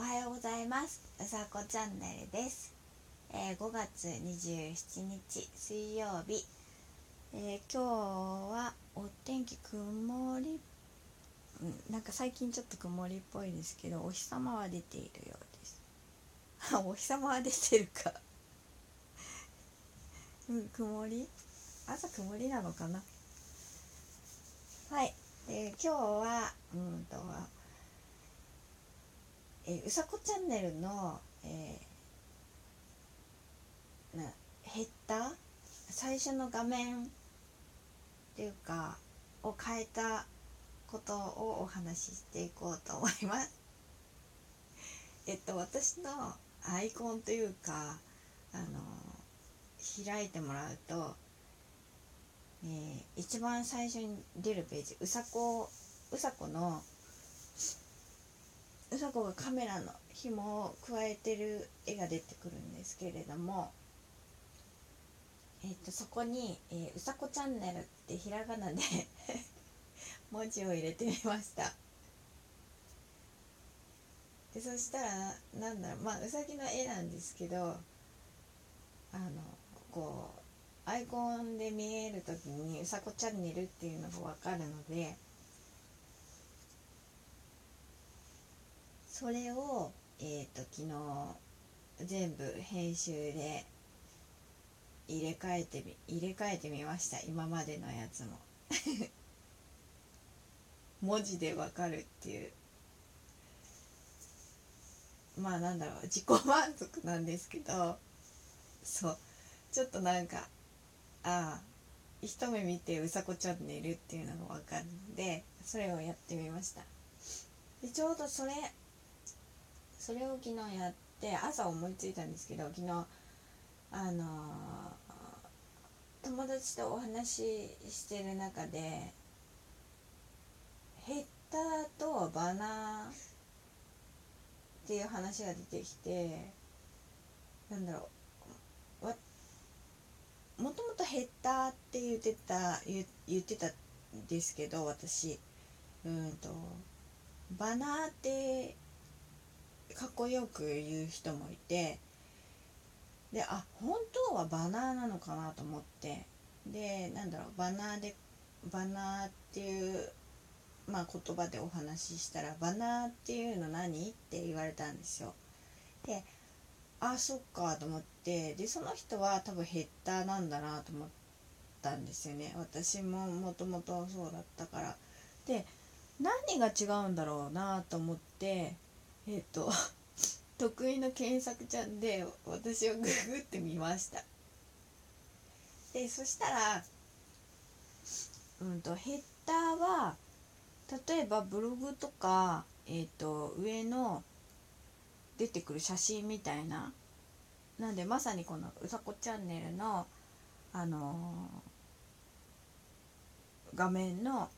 おはようございます。うさこチャンネルです、えー5月27日水曜日、えー今日はお天気曇りうんなんか最近ちょっと曇りっぽいですけどお日様は出ているようです。あお日様は出てるか。うん曇り？朝曇りなのかな？はい。で今日はうんとえーうさこチャンネルの、えーなヘッダー最初の画面っていうかを変えたことをお話ししていこうと思います。えっと私のアイコンというかあの開いてもらうと、えー一番最初に出るページうさこうさこのうさこがカメラの紐を加えてる絵が出てくるんですけれども、えっとそこに、えーうさこチャンネル」ってひらがなで 文字を入れてみました。でそしたらなんだろうまあうさぎの絵なんですけどあのこうアイコンで見える時に「うさこチャンネル」っていうのが分かるのでそれをえっ、と昨日全部編集で入れ替えてみ入れ替えてみました。今までのやつも。文字でわかるっていう。まあなんだろう。自己満足なんですけど。そう。ちょっとなんかああ一目見てうさこチャンネルっていうのがわかるのでそれをやってみました。でちょうどそれそれを昨日やって朝思いついたんですけど昨日あのー友達とお話ししてる中でヘッダーとバナーっていう話が出てきてなんだろうわもともとヘッダーって言ってた言言ってたんですけど私。うんとバナーってこよく言う人もいてであ本当はバナーなのかなと思ってでなんだろうバナーでバナーっていう、まあ、言葉でお話ししたら「バナーっていうの何?」って言われたんですよ。であそっかと思ってでその人は多分ヘッダーなんだなと思ったんですよね私ももともとそうだったから。で何が違うんだろうなと思ってえっ、と 得意の検索ちゃんで私をググってみました。でそしたらうんとヘッダーは例えばブログとかえっ、と上の出てくる写真みたいな。なんでまさにこのうさこチャンネルのあのー画面の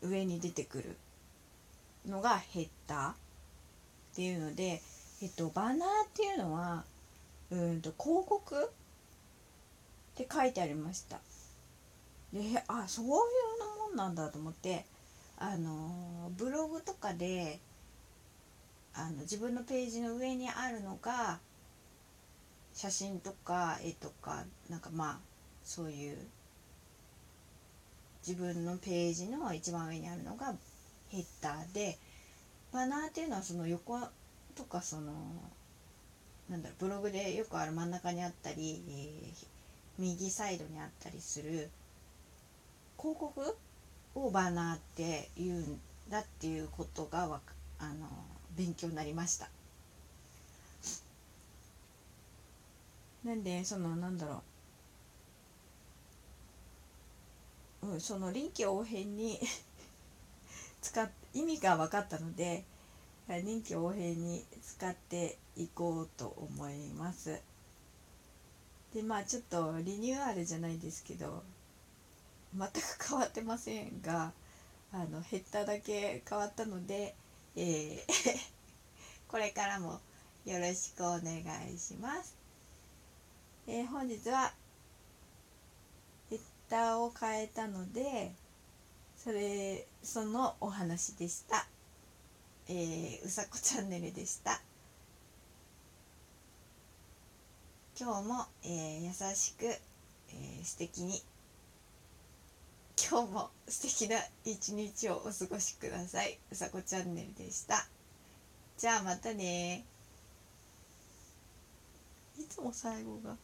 上に出てくるのがヘッダーっていうのでえっと、バナーっていうのはうんと広告って書いてありました。であそういうのもんなんだと思ってあのブログとかであの自分のページの上にあるのが写真とか絵とかなんかまあそういう自分のページの一番上にあるのがヘッダーでバナーっていうのはその横とかそのなんだろうブログでよくある真ん中にあったり、えー右サイドにあったりする広告をバナーって言うんだっていうことがわかあの勉強になりました。なんでそのなんだろう、うん、その臨機応変に 使っ意味が分かったので臨機応変に使っていこうと思います。でまあちょっとリニューアルじゃないですけど全く変わってませんがあのヘッダーだけ変わったので、えー これからもよろしくお願いします、えー本日はヘッダーを変えたのでそれそのお話でした。えー、うさこチャンネルでした。今日も、えー、優しく、えー、素敵に今日も素敵な一日をお過ごしください。うさこチャンネルでした。じゃあまたねいつも最後が。